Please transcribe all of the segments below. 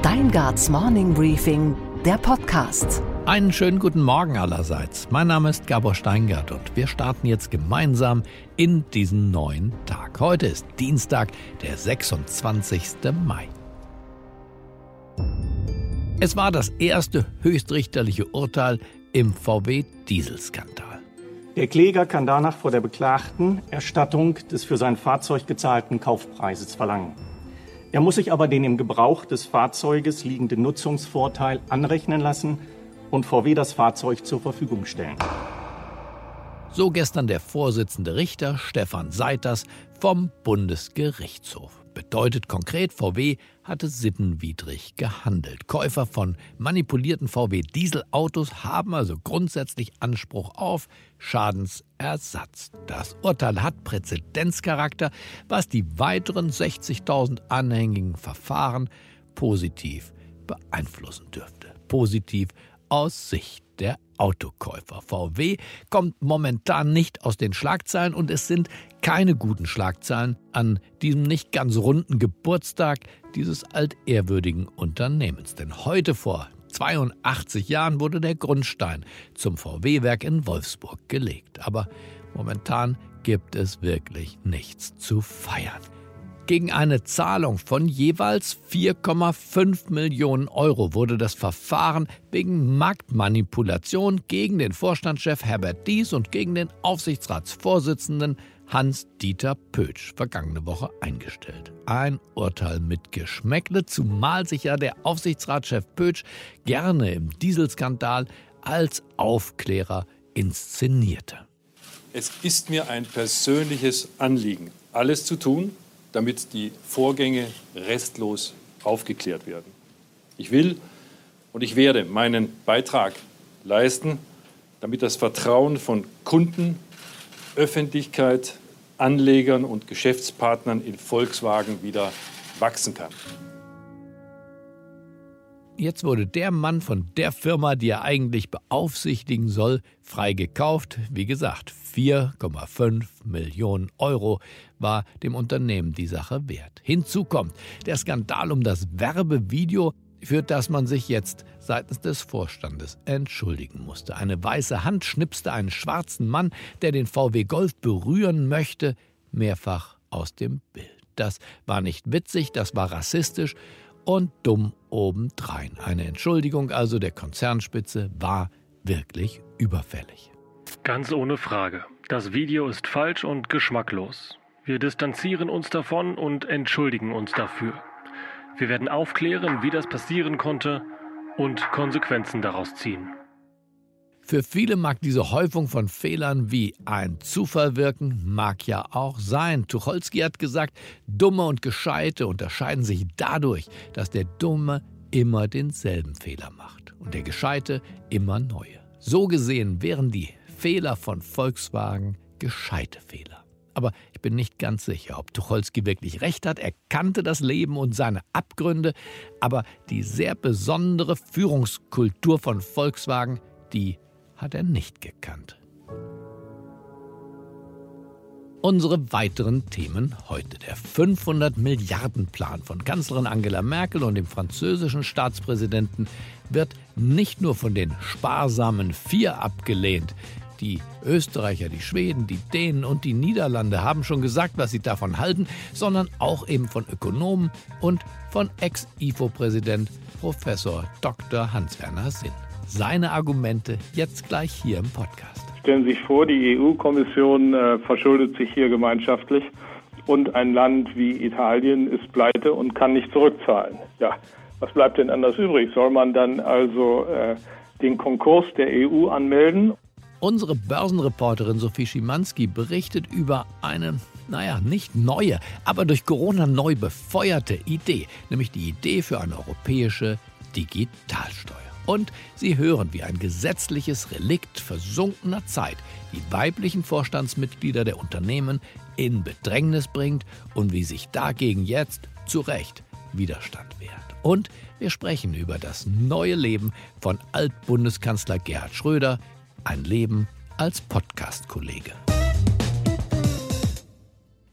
Steingarts Morning Briefing, der Podcast. Einen schönen guten Morgen allerseits. Mein Name ist Gabor Steingart und wir starten jetzt gemeinsam in diesen neuen Tag. Heute ist Dienstag, der 26. Mai. Es war das erste höchstrichterliche Urteil im VW-Dieselskandal. Der Kläger kann danach vor der Beklagten Erstattung des für sein Fahrzeug gezahlten Kaufpreises verlangen. Er muss sich aber den im Gebrauch des Fahrzeuges liegenden Nutzungsvorteil anrechnen lassen und VW das Fahrzeug zur Verfügung stellen. So gestern der Vorsitzende Richter Stefan Seiters vom Bundesgerichtshof. Bedeutet konkret, VW hatte sittenwidrig gehandelt. Käufer von manipulierten VW-Dieselautos haben also grundsätzlich Anspruch auf Schadensersatz. Das Urteil hat Präzedenzcharakter, was die weiteren 60.000 anhängigen Verfahren positiv beeinflussen dürfte. Positiv aus Sicht der Autokäufer. VW kommt momentan nicht aus den Schlagzeilen und es sind keine guten Schlagzeilen an diesem nicht ganz runden Geburtstag dieses altehrwürdigen Unternehmens. Denn heute vor 82 Jahren wurde der Grundstein zum VW-Werk in Wolfsburg gelegt. Aber momentan gibt es wirklich nichts zu feiern. Gegen eine Zahlung von jeweils 4,5 Millionen Euro wurde das Verfahren wegen Marktmanipulation gegen den Vorstandschef Herbert Dies und gegen den Aufsichtsratsvorsitzenden Hans-Dieter Pötsch vergangene Woche eingestellt. Ein Urteil mit Geschmäckle, zumal sich ja der Aufsichtsratschef Pötsch gerne im Dieselskandal als Aufklärer inszenierte. Es ist mir ein persönliches Anliegen, alles zu tun, damit die Vorgänge restlos aufgeklärt werden. Ich will und ich werde meinen Beitrag leisten, damit das Vertrauen von Kunden, Öffentlichkeit, Anlegern und Geschäftspartnern in Volkswagen wieder wachsen kann. Jetzt wurde der Mann von der Firma, die er eigentlich beaufsichtigen soll, frei gekauft. Wie gesagt, 4,5 Millionen Euro war dem Unternehmen die Sache wert. Hinzu kommt der Skandal um das Werbevideo, für das man sich jetzt seitens des Vorstandes entschuldigen musste. Eine weiße Hand schnipste einen schwarzen Mann, der den VW Golf berühren möchte, mehrfach aus dem Bild. Das war nicht witzig, das war rassistisch und dumm obendrein. Eine Entschuldigung also der Konzernspitze war wirklich überfällig. Ganz ohne Frage. Das Video ist falsch und geschmacklos. Wir distanzieren uns davon und entschuldigen uns dafür. Wir werden aufklären, wie das passieren konnte und Konsequenzen daraus ziehen. Für viele mag diese Häufung von Fehlern wie ein Zufall wirken, mag ja auch sein. Tucholsky hat gesagt, Dumme und Gescheite unterscheiden sich dadurch, dass der Dumme immer denselben Fehler macht und der Gescheite immer neue. So gesehen wären die Fehler von Volkswagen gescheite Fehler. Aber ich bin nicht ganz sicher, ob Tucholsky wirklich recht hat. Er kannte das Leben und seine Abgründe, aber die sehr besondere Führungskultur von Volkswagen, die hat er nicht gekannt. Unsere weiteren Themen heute. Der 500 Milliarden Plan von Kanzlerin Angela Merkel und dem französischen Staatspräsidenten wird nicht nur von den sparsamen Vier abgelehnt, die Österreicher, die Schweden, die Dänen und die Niederlande haben schon gesagt, was sie davon halten, sondern auch eben von Ökonomen und von Ex-IFO-Präsident Professor Dr. Hans-Werner Sinn. Seine Argumente jetzt gleich hier im Podcast. Stellen Sie sich vor, die EU-Kommission äh, verschuldet sich hier gemeinschaftlich und ein Land wie Italien ist pleite und kann nicht zurückzahlen. Ja, was bleibt denn anders übrig? Soll man dann also äh, den Konkurs der EU anmelden Unsere Börsenreporterin Sophie Schimanski berichtet über eine, naja, nicht neue, aber durch Corona neu befeuerte Idee, nämlich die Idee für eine europäische Digitalsteuer. Und Sie hören, wie ein gesetzliches Relikt versunkener Zeit die weiblichen Vorstandsmitglieder der Unternehmen in Bedrängnis bringt und wie sich dagegen jetzt zu Recht Widerstand wehrt. Und wir sprechen über das neue Leben von Altbundeskanzler Gerhard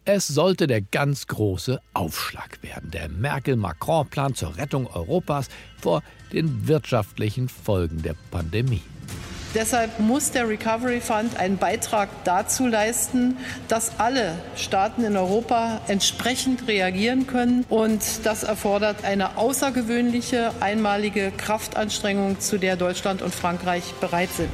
Es sollte der ganz große Aufschlag werden, der Merkel-Macron-Plan zur Rettung Europas vor den wirtschaftlichen Folgen der Pandemie. Deshalb muss der Recovery Fund einen Beitrag dazu leisten, dass alle Staaten in Europa entsprechend reagieren können. Und das erfordert eine außergewöhnliche, einmalige Kraftanstrengung, zu der Deutschland und Frankreich bereit sind.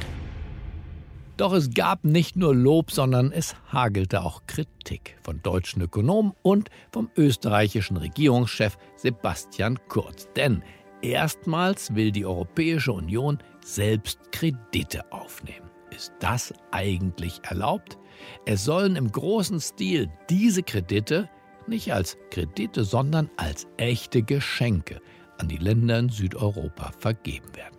Doch es gab nicht nur Lob, sondern es hagelte auch Kritik von deutschen Ökonomen und vom österreichischen Regierungschef Sebastian Kurz. Denn erstmals will die Europäische Union selbst Kredite aufnehmen. Ist das eigentlich erlaubt? Es sollen im großen Stil diese Kredite nicht als Kredite, sondern als echte Geschenke an die Länder in Südeuropa vergeben werden.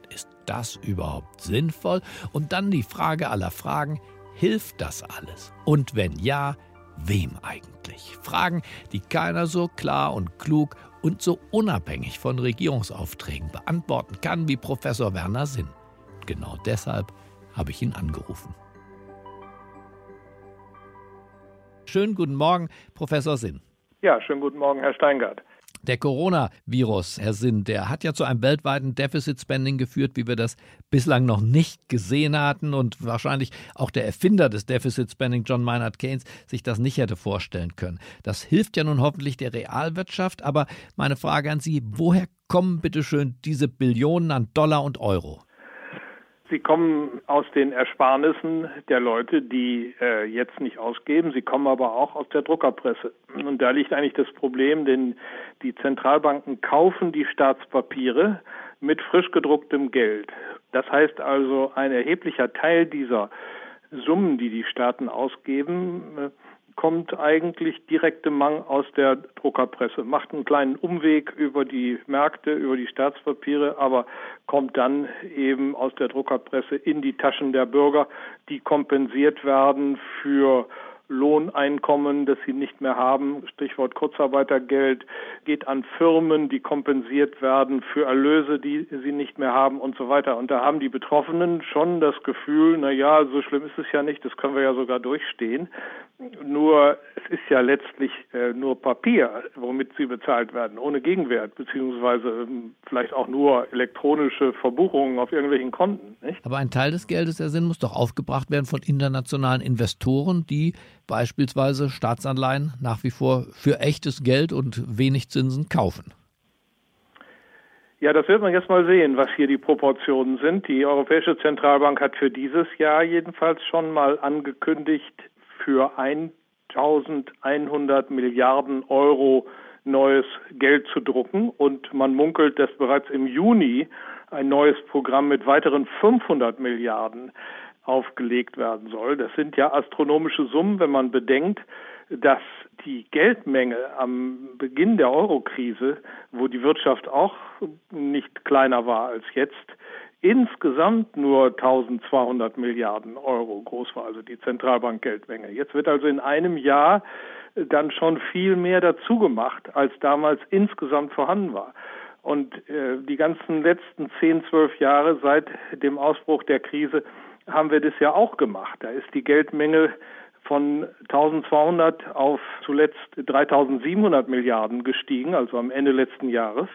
Das überhaupt sinnvoll? Und dann die Frage aller Fragen, hilft das alles? Und wenn ja, wem eigentlich? Fragen, die keiner so klar und klug und so unabhängig von Regierungsaufträgen beantworten kann wie Professor Werner Sinn. Genau deshalb habe ich ihn angerufen. Schönen guten Morgen, Professor Sinn. Ja, schönen guten Morgen, Herr Steingart. Der Coronavirus, Herr Sinn, der hat ja zu einem weltweiten Deficit Spending geführt, wie wir das bislang noch nicht gesehen hatten und wahrscheinlich auch der Erfinder des Deficit Spending, John Maynard Keynes, sich das nicht hätte vorstellen können. Das hilft ja nun hoffentlich der Realwirtschaft, aber meine Frage an Sie, woher kommen bitte schön diese Billionen an Dollar und Euro? Sie kommen aus den Ersparnissen der Leute, die äh, jetzt nicht ausgeben. Sie kommen aber auch aus der Druckerpresse. Und da liegt eigentlich das Problem, denn die Zentralbanken kaufen die Staatspapiere mit frisch gedrucktem Geld. Das heißt also, ein erheblicher Teil dieser Summen, die die Staaten ausgeben, äh, kommt eigentlich direkte Mang aus der Druckerpresse, macht einen kleinen Umweg über die Märkte, über die Staatspapiere, aber kommt dann eben aus der Druckerpresse in die Taschen der Bürger, die kompensiert werden für Lohneinkommen, das sie nicht mehr haben, Stichwort Kurzarbeitergeld, geht an Firmen, die kompensiert werden für Erlöse, die sie nicht mehr haben und so weiter. Und da haben die Betroffenen schon das Gefühl, na ja, so schlimm ist es ja nicht, das können wir ja sogar durchstehen. Nur es ist ja letztlich äh, nur Papier, womit sie bezahlt werden, ohne Gegenwert, beziehungsweise ähm, vielleicht auch nur elektronische Verbuchungen auf irgendwelchen Konten. Nicht? Aber ein Teil des Geldes, der Sinn, muss doch aufgebracht werden von internationalen Investoren, die beispielsweise Staatsanleihen nach wie vor für echtes Geld und wenig Zinsen kaufen? Ja, das wird man jetzt mal sehen, was hier die Proportionen sind. Die Europäische Zentralbank hat für dieses Jahr jedenfalls schon mal angekündigt, für 1100 Milliarden Euro neues Geld zu drucken. Und man munkelt, dass bereits im Juni ein neues Programm mit weiteren 500 Milliarden aufgelegt werden soll. Das sind ja astronomische Summen, wenn man bedenkt, dass die Geldmenge am Beginn der Eurokrise, wo die Wirtschaft auch nicht kleiner war als jetzt, insgesamt nur 1200 Milliarden Euro groß war, also die Zentralbankgeldmenge. Jetzt wird also in einem Jahr dann schon viel mehr dazu gemacht, als damals insgesamt vorhanden war. Und äh, die ganzen letzten zehn, zwölf Jahre seit dem Ausbruch der Krise haben wir das ja auch gemacht. Da ist die Geldmenge von 1200 auf zuletzt 3700 Milliarden gestiegen, also am Ende letzten Jahres.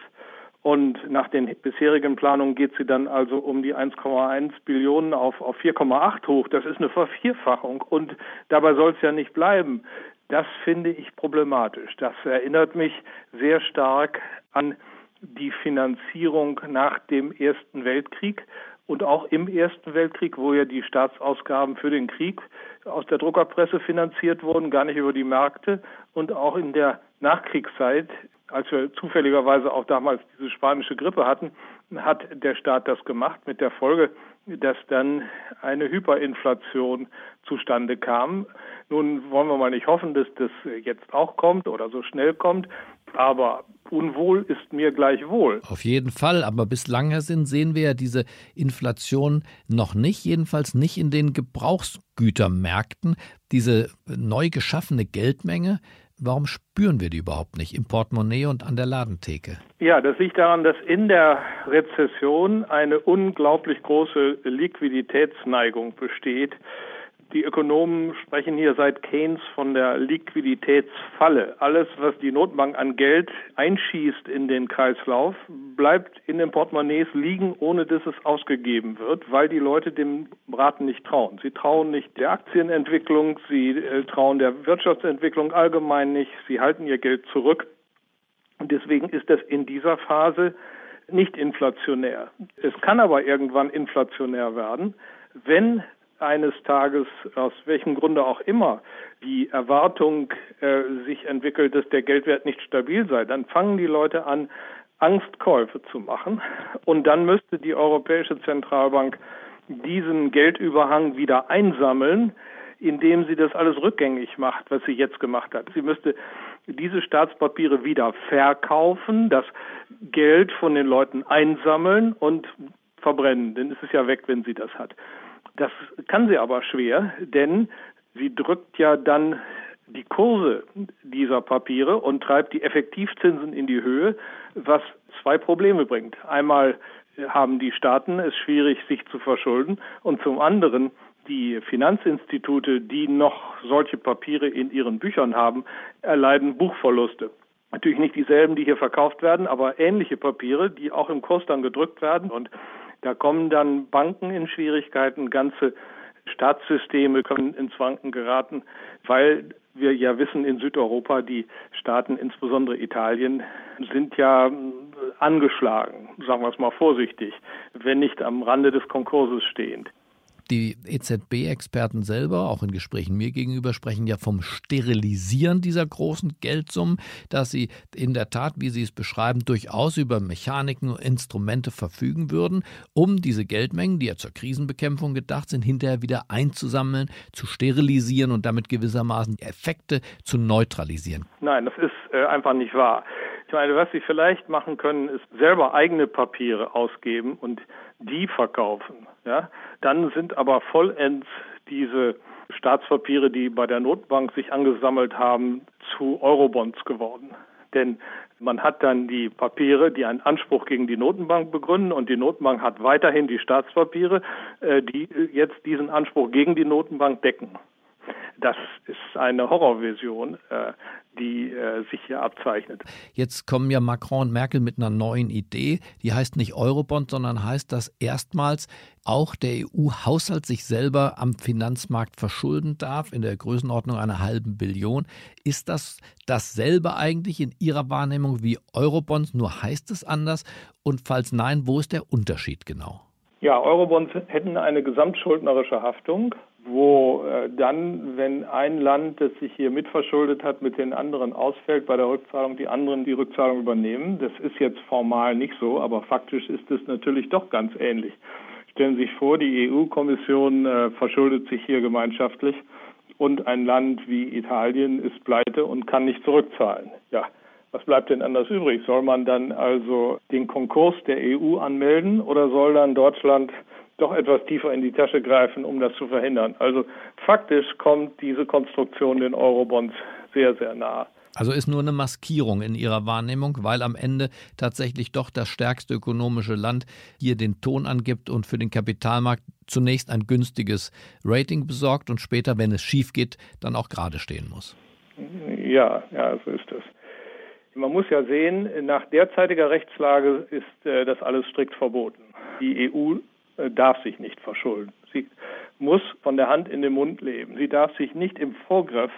Und nach den bisherigen Planungen geht sie dann also um die 1,1 Billionen auf, auf 4,8 hoch. Das ist eine Vervierfachung. Und dabei soll es ja nicht bleiben. Das finde ich problematisch. Das erinnert mich sehr stark an die Finanzierung nach dem Ersten Weltkrieg, und auch im Ersten Weltkrieg, wo ja die Staatsausgaben für den Krieg aus der Druckerpresse finanziert wurden, gar nicht über die Märkte und auch in der Nachkriegszeit, als wir zufälligerweise auch damals diese spanische Grippe hatten, hat der Staat das gemacht mit der Folge, dass dann eine Hyperinflation zustande kam. Nun wollen wir mal nicht hoffen, dass das jetzt auch kommt oder so schnell kommt, aber Unwohl ist mir gleichwohl. Auf jeden Fall, aber bislang, Herr Sinn, sehen wir ja diese Inflation noch nicht, jedenfalls nicht in den Gebrauchsgütermärkten. Diese neu geschaffene Geldmenge, warum spüren wir die überhaupt nicht im Portemonnaie und an der Ladentheke? Ja, das liegt daran, dass in der Rezession eine unglaublich große Liquiditätsneigung besteht Die Ökonomen sprechen hier seit Keynes von der Liquiditätsfalle. Alles, was die Notenbank an Geld einschießt in den Kreislauf, bleibt in den Portemonnaies liegen, ohne dass es ausgegeben wird, weil die Leute dem Raten nicht trauen. Sie trauen nicht der Aktienentwicklung, sie äh, trauen der Wirtschaftsentwicklung allgemein nicht, sie halten ihr Geld zurück. Und deswegen ist das in dieser Phase nicht inflationär. Es kann aber irgendwann inflationär werden, wenn eines Tages, aus welchem Grunde auch immer, die Erwartung äh, sich entwickelt, dass der Geldwert nicht stabil sei, dann fangen die Leute an, Angstkäufe zu machen. Und dann müsste die Europäische Zentralbank diesen Geldüberhang wieder einsammeln, indem sie das alles rückgängig macht, was sie jetzt gemacht hat. Sie müsste diese Staatspapiere wieder verkaufen, das Geld von den Leuten einsammeln und verbrennen, denn es ist ja weg, wenn sie das hat. Das kann sie aber schwer, denn sie drückt ja dann die Kurse dieser Papiere und treibt die Effektivzinsen in die Höhe, was zwei Probleme bringt. Einmal haben die Staaten es schwierig, sich zu verschulden und zum anderen die Finanzinstitute, die noch solche Papiere in ihren Büchern haben, erleiden Buchverluste. Natürlich nicht dieselben, die hier verkauft werden, aber ähnliche Papiere, die auch im Kurs dann gedrückt werden und da kommen dann Banken in Schwierigkeiten, ganze Staatssysteme können ins Wanken geraten, weil wir ja wissen, in Südeuropa, die Staaten, insbesondere Italien, sind ja angeschlagen, sagen wir es mal vorsichtig, wenn nicht am Rande des Konkurses stehend. Die EZB-Experten selber, auch in Gesprächen mir gegenüber, sprechen ja vom Sterilisieren dieser großen Geldsummen, dass sie in der Tat, wie sie es beschreiben, durchaus über Mechaniken und Instrumente verfügen würden, um diese Geldmengen, die ja zur Krisenbekämpfung gedacht sind, hinterher wieder einzusammeln, zu sterilisieren und damit gewissermaßen Effekte zu neutralisieren. Nein, das ist äh, einfach nicht wahr. Ich meine, was Sie vielleicht machen können, ist selber eigene Papiere ausgeben und die verkaufen. Ja? Dann sind aber vollends diese Staatspapiere, die bei der Notbank sich angesammelt haben, zu Eurobonds geworden. Denn man hat dann die Papiere, die einen Anspruch gegen die Notenbank begründen und die Notenbank hat weiterhin die Staatspapiere, äh, die jetzt diesen Anspruch gegen die Notenbank decken. Das ist eine Horrorvision, äh, die äh, sich hier abzeichnet. Jetzt kommen ja Macron und Merkel mit einer neuen Idee. Die heißt nicht Eurobond, sondern heißt, dass erstmals auch der EU-Haushalt sich selber am Finanzmarkt verschulden darf, in der Größenordnung einer halben Billion. Ist das dasselbe eigentlich in Ihrer Wahrnehmung wie Eurobonds, nur heißt es anders? Und falls nein, wo ist der Unterschied genau? Ja, Eurobonds hätten eine gesamtschuldnerische Haftung wo äh, dann, wenn ein Land, das sich hier mitverschuldet hat, mit den anderen ausfällt bei der Rückzahlung, die anderen die Rückzahlung übernehmen. Das ist jetzt formal nicht so, aber faktisch ist es natürlich doch ganz ähnlich. Stellen Sie sich vor, die EU-Kommission äh, verschuldet sich hier gemeinschaftlich und ein Land wie Italien ist pleite und kann nicht zurückzahlen. Ja, was bleibt denn anders übrig? Soll man dann also den Konkurs der EU anmelden oder soll dann Deutschland doch etwas tiefer in die Tasche greifen, um das zu verhindern. Also faktisch kommt diese Konstruktion den Eurobonds sehr, sehr nahe. Also ist nur eine Maskierung in Ihrer Wahrnehmung, weil am Ende tatsächlich doch das stärkste ökonomische Land hier den Ton angibt und für den Kapitalmarkt zunächst ein günstiges Rating besorgt und später, wenn es schief geht, dann auch gerade stehen muss. Ja, ja, so ist es. Man muss ja sehen, nach derzeitiger Rechtslage ist äh, das alles strikt verboten. Die EU darf sich nicht verschulden. Sie muss von der Hand in den Mund leben. Sie darf sich nicht im Vorgriff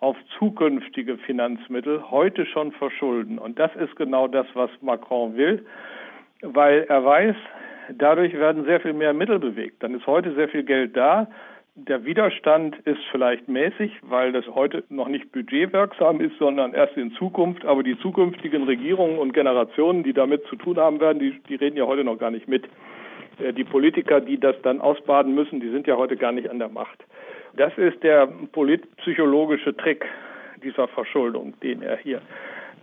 auf zukünftige Finanzmittel heute schon verschulden. Und das ist genau das, was Macron will, weil er weiß, dadurch werden sehr viel mehr Mittel bewegt. Dann ist heute sehr viel Geld da. Der Widerstand ist vielleicht mäßig, weil das heute noch nicht budgetwirksam ist, sondern erst in Zukunft. Aber die zukünftigen Regierungen und Generationen, die damit zu tun haben werden, die, die reden ja heute noch gar nicht mit. Äh, die Politiker, die das dann ausbaden müssen, die sind ja heute gar nicht an der Macht. Das ist der politpsychologische Trick dieser Verschuldung, den er hier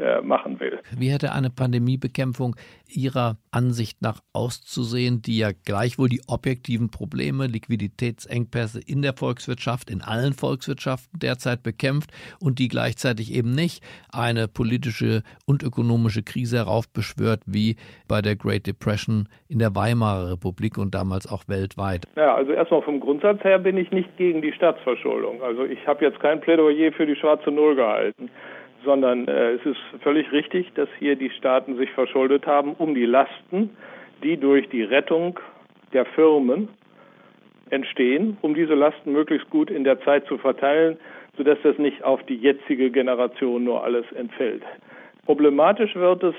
äh, machen will. Wie hätte eine Pandemiebekämpfung Ihrer Ansicht nach auszusehen, die ja gleichwohl die objektiven Probleme, Liquiditätsengpässe in der Volkswirtschaft, in allen Volkswirtschaften derzeit bekämpft und die gleichzeitig eben nicht eine politische und ökonomische Krise heraufbeschwört wie bei der Great Depression in der Weimarer Republik und damals auch weltweit? Ja, also erstmal vom Grundsatz her bin ich nicht gegen die Staatsverschuldung. Also ich habe jetzt kein Plädoyer für die schwarze Null gehalten sondern äh, es ist völlig richtig, dass hier die Staaten sich verschuldet haben, um die Lasten, die durch die Rettung der Firmen entstehen, um diese Lasten möglichst gut in der Zeit zu verteilen, sodass das nicht auf die jetzige Generation nur alles entfällt. Problematisch wird es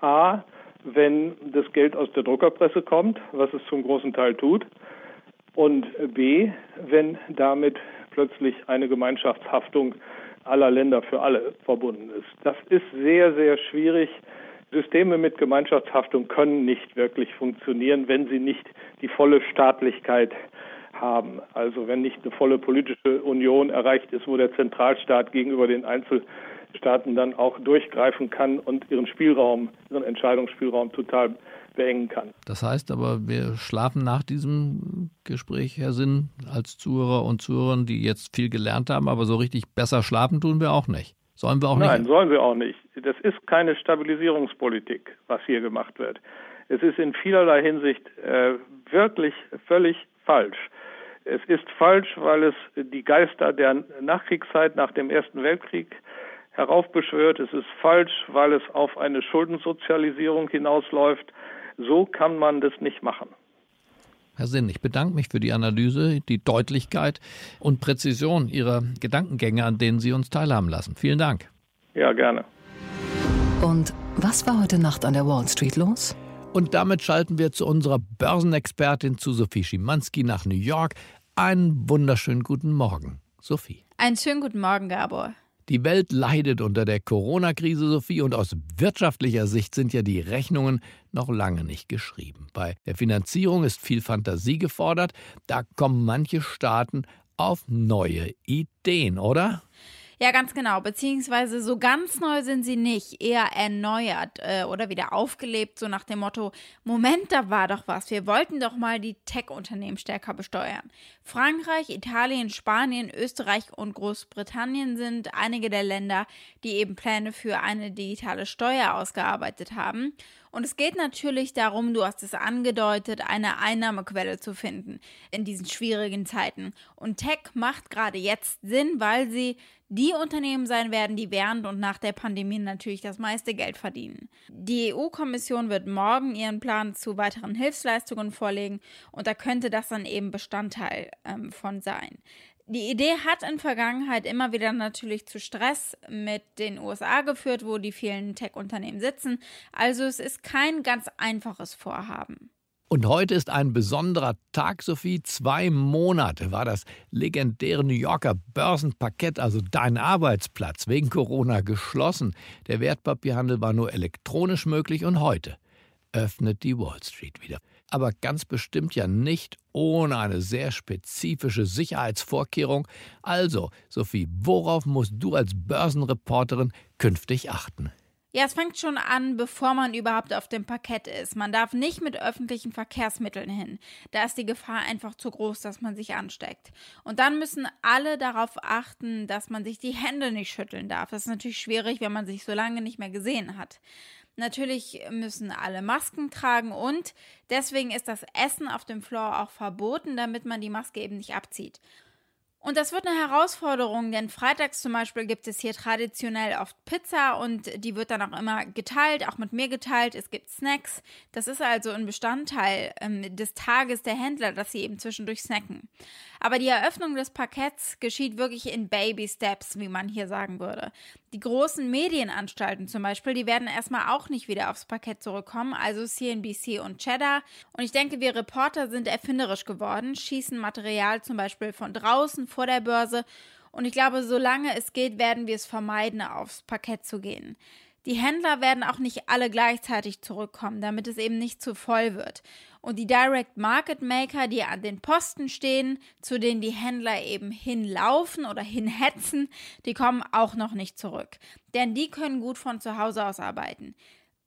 a, wenn das Geld aus der Druckerpresse kommt, was es zum großen Teil tut, und b, wenn damit plötzlich eine Gemeinschaftshaftung aller Länder für alle verbunden ist. Das ist sehr, sehr schwierig. Systeme mit Gemeinschaftshaftung können nicht wirklich funktionieren, wenn sie nicht die volle Staatlichkeit haben. Also wenn nicht eine volle politische Union erreicht ist, wo der Zentralstaat gegenüber den Einzelstaaten dann auch durchgreifen kann und ihren Spielraum, ihren Entscheidungsspielraum total beengen kann. Das heißt aber, wir schlafen nach diesem Gespräch, Herr Sinn, als Zuhörer und Zuhörerinnen, die jetzt viel gelernt haben, aber so richtig besser schlafen tun wir auch nicht. Sollen wir auch nicht? Nein, sollen wir auch nicht. Das ist keine Stabilisierungspolitik, was hier gemacht wird. Es ist in vielerlei Hinsicht äh, wirklich völlig falsch. Es ist falsch, weil es die Geister der Nachkriegszeit nach dem Ersten Weltkrieg heraufbeschwört. Es ist falsch, weil es auf eine Schuldensozialisierung hinausläuft. So kann man das nicht machen. Herr Sinn, ich bedanke mich für die Analyse, die Deutlichkeit und Präzision Ihrer Gedankengänge, an denen Sie uns teilhaben lassen. Vielen Dank. Ja, gerne. Und was war heute Nacht an der Wall Street los? Und damit schalten wir zu unserer Börsenexpertin, zu Sophie Schimanski nach New York. Einen wunderschönen guten Morgen, Sophie. Einen schönen guten Morgen, Gabor. Die Welt leidet unter der Corona-Krise, Sophie, und aus wirtschaftlicher Sicht sind ja die Rechnungen noch lange nicht geschrieben. Bei der Finanzierung ist viel Fantasie gefordert. Da kommen manche Staaten auf neue Ideen, oder? Ja, ganz genau. Beziehungsweise so ganz neu sind sie nicht, eher erneuert äh, oder wieder aufgelebt, so nach dem Motto, Moment, da war doch was. Wir wollten doch mal die Tech-Unternehmen stärker besteuern. Frankreich, Italien, Spanien, Österreich und Großbritannien sind einige der Länder, die eben Pläne für eine digitale Steuer ausgearbeitet haben. Und es geht natürlich darum, du hast es angedeutet, eine Einnahmequelle zu finden in diesen schwierigen Zeiten. Und Tech macht gerade jetzt Sinn, weil sie die Unternehmen sein werden, die während und nach der Pandemie natürlich das meiste Geld verdienen. Die EU-Kommission wird morgen ihren Plan zu weiteren Hilfsleistungen vorlegen und da könnte das dann eben Bestandteil ähm, von sein. Die Idee hat in Vergangenheit immer wieder natürlich zu Stress mit den USA geführt, wo die vielen Tech-Unternehmen sitzen. Also es ist kein ganz einfaches Vorhaben. Und heute ist ein besonderer Tag, Sophie. Zwei Monate war das legendäre New Yorker Börsenparkett, also dein Arbeitsplatz, wegen Corona geschlossen. Der Wertpapierhandel war nur elektronisch möglich und heute öffnet die Wall Street wieder. Aber ganz bestimmt ja nicht ohne eine sehr spezifische Sicherheitsvorkehrung. Also, Sophie, worauf musst du als Börsenreporterin künftig achten? Ja, es fängt schon an, bevor man überhaupt auf dem Parkett ist. Man darf nicht mit öffentlichen Verkehrsmitteln hin. Da ist die Gefahr einfach zu groß, dass man sich ansteckt. Und dann müssen alle darauf achten, dass man sich die Hände nicht schütteln darf. Das ist natürlich schwierig, wenn man sich so lange nicht mehr gesehen hat. Natürlich müssen alle Masken tragen und deswegen ist das Essen auf dem Floor auch verboten, damit man die Maske eben nicht abzieht. Und das wird eine Herausforderung, denn freitags zum Beispiel gibt es hier traditionell oft Pizza und die wird dann auch immer geteilt, auch mit mir geteilt. Es gibt Snacks. Das ist also ein Bestandteil ähm, des Tages der Händler, dass sie eben zwischendurch snacken. Aber die Eröffnung des Parketts geschieht wirklich in Baby Steps, wie man hier sagen würde. Die großen Medienanstalten zum Beispiel, die werden erstmal auch nicht wieder aufs Parkett zurückkommen, also CNBC und Cheddar. Und ich denke, wir Reporter sind erfinderisch geworden, schießen Material zum Beispiel von draußen vor der Börse. Und ich glaube, solange es geht, werden wir es vermeiden, aufs Parkett zu gehen. Die Händler werden auch nicht alle gleichzeitig zurückkommen, damit es eben nicht zu voll wird. Und die Direct Market Maker, die an den Posten stehen, zu denen die Händler eben hinlaufen oder hinhetzen, die kommen auch noch nicht zurück. Denn die können gut von zu Hause aus arbeiten.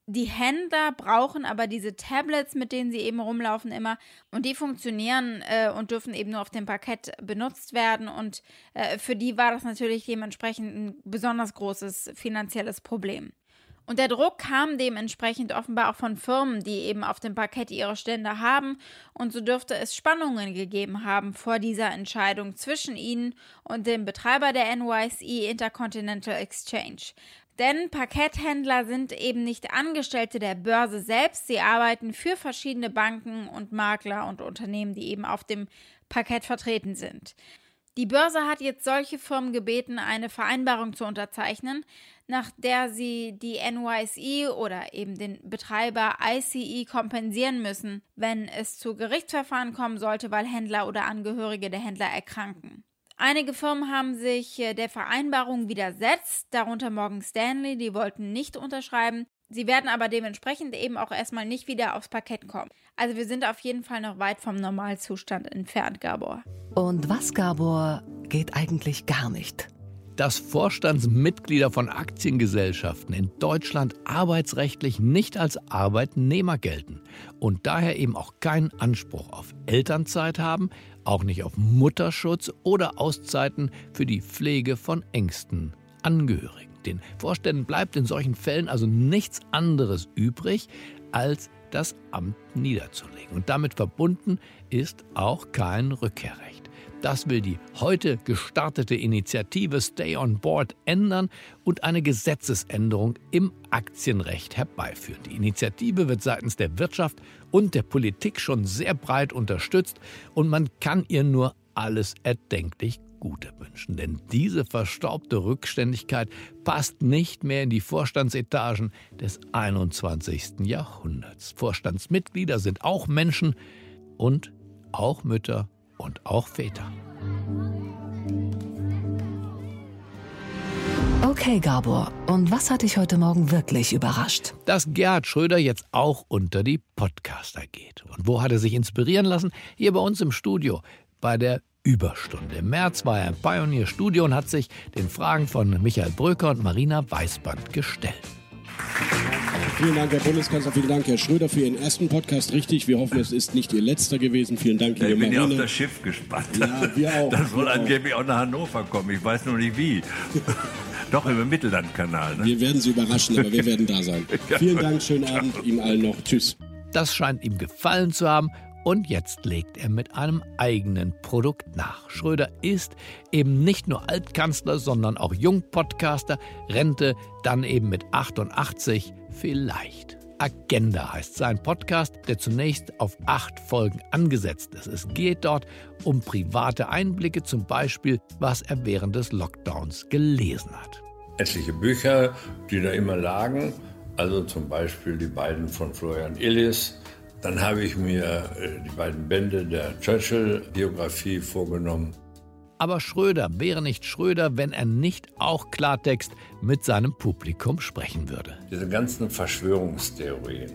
Die Händler brauchen aber diese Tablets, mit denen sie eben rumlaufen immer. Und die funktionieren äh, und dürfen eben nur auf dem Parkett benutzt werden. Und äh, für die war das natürlich dementsprechend ein besonders großes finanzielles Problem. Und der Druck kam dementsprechend offenbar auch von Firmen, die eben auf dem Parkett ihre Stände haben. Und so dürfte es Spannungen gegeben haben vor dieser Entscheidung zwischen ihnen und dem Betreiber der NYSE Intercontinental Exchange. Denn Parketthändler sind eben nicht Angestellte der Börse selbst. Sie arbeiten für verschiedene Banken und Makler und Unternehmen, die eben auf dem Parkett vertreten sind. Die Börse hat jetzt solche Firmen gebeten, eine Vereinbarung zu unterzeichnen, nach der sie die NYSE oder eben den Betreiber ICE kompensieren müssen, wenn es zu Gerichtsverfahren kommen sollte, weil Händler oder Angehörige der Händler erkranken. Einige Firmen haben sich äh, der Vereinbarung widersetzt, darunter Morgan Stanley, die wollten nicht unterschreiben. Sie werden aber dementsprechend eben auch erstmal nicht wieder aufs Parkett kommen. Also wir sind auf jeden Fall noch weit vom Normalzustand entfernt, Gabor. Und was, Gabor, geht eigentlich gar nicht? dass Vorstandsmitglieder von Aktiengesellschaften in Deutschland arbeitsrechtlich nicht als Arbeitnehmer gelten und daher eben auch keinen Anspruch auf Elternzeit haben, auch nicht auf Mutterschutz oder Auszeiten für die Pflege von engsten Angehörigen. Den Vorständen bleibt in solchen Fällen also nichts anderes übrig, als das Amt niederzulegen. Und damit verbunden ist auch kein Rückkehrrecht. Das will die heute gestartete Initiative Stay on Board ändern und eine Gesetzesänderung im Aktienrecht herbeiführen. Die Initiative wird seitens der Wirtschaft und der Politik schon sehr breit unterstützt und man kann ihr nur alles erdenklich Gute wünschen. Denn diese verstaubte Rückständigkeit passt nicht mehr in die Vorstandsetagen des 21. Jahrhunderts. Vorstandsmitglieder sind auch Menschen und auch Mütter und auch Väter. Okay, Gabor, und was hat dich heute Morgen wirklich überrascht? Dass Gerhard Schröder jetzt auch unter die Podcaster geht. Und wo hat er sich inspirieren lassen? Hier bei uns im Studio, bei der Überstunde. Im März war er im Pioneer Studio und hat sich den Fragen von Michael Bröker und Marina Weißband gestellt. Vielen Dank, Herr Bundeskanzler. Vielen Dank, Herr Schröder, für Ihren ersten Podcast. Richtig, wir hoffen, es ist nicht Ihr letzter gewesen. Vielen Dank, liebe Ich bin ja auf das Schiff gespannt. Ja, wir auch. Das soll angeblich auch nach Hannover kommen. Ich weiß nur nicht wie. Doch, über den Mittellandkanal. Ne? Wir werden Sie überraschen, aber wir werden da sein. Vielen Dank, schönen Abend Ihnen allen noch. Tschüss. Das scheint ihm gefallen zu haben und jetzt legt er mit einem eigenen Produkt nach. Schröder ist eben nicht nur Altkanzler, sondern auch Jungpodcaster. Rente dann eben mit 88 vielleicht. Agenda heißt sein Podcast, der zunächst auf acht Folgen angesetzt ist. Es geht dort um private Einblicke, zum Beispiel, was er während des Lockdowns gelesen hat. Etliche Bücher, die da immer lagen, also zum Beispiel die beiden von Florian Illis, dann habe ich mir äh, die beiden Bände der Churchill-Biografie vorgenommen. Aber Schröder wäre nicht Schröder, wenn er nicht auch Klartext mit seinem Publikum sprechen würde. Diese ganzen Verschwörungstheorien,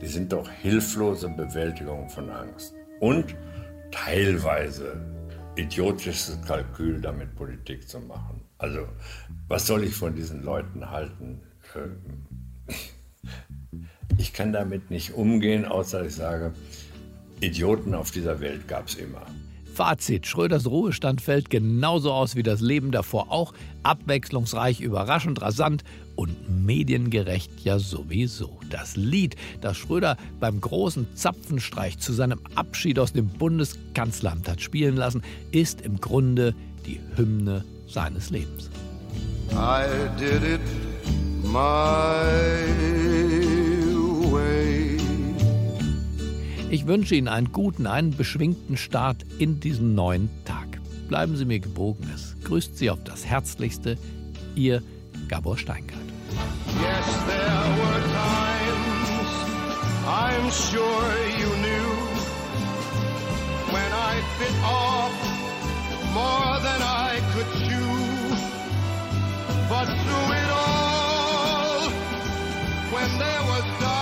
die sind doch hilflose Bewältigung von Angst. Und teilweise idiotisches Kalkül, damit Politik zu machen. Also, was soll ich von diesen Leuten halten? Ich kann damit nicht umgehen, außer ich sage, Idioten auf dieser Welt gab es immer. Fazit: Schröders Ruhestand fällt genauso aus wie das Leben davor auch. Abwechslungsreich, überraschend, rasant und mediengerecht ja sowieso. Das Lied, das Schröder beim großen Zapfenstreich zu seinem Abschied aus dem Bundeskanzleramt hat spielen lassen, ist im Grunde die Hymne seines Lebens. I did it my Ich wünsche Ihnen einen guten, einen beschwingten Start in diesen neuen Tag. Bleiben Sie mir gewogen. Es grüßt Sie auf das Herzlichste, Ihr Gabor Steingart. Yes, there were times, I'm sure you knew, when I bit off more than I could chew. But through it all, had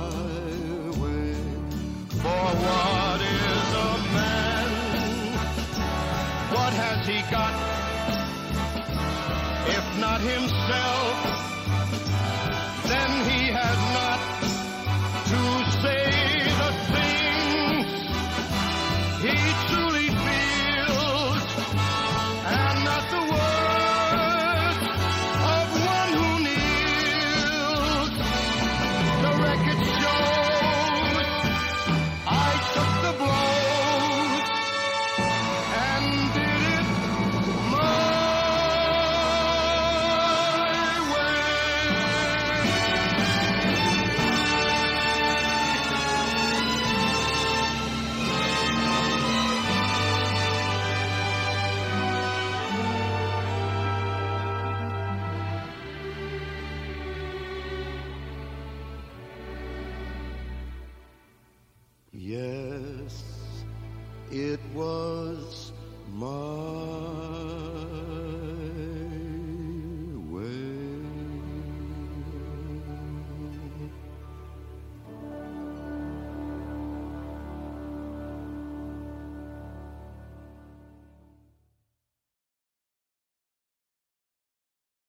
what is a man? What has he got? If not himself, then he has not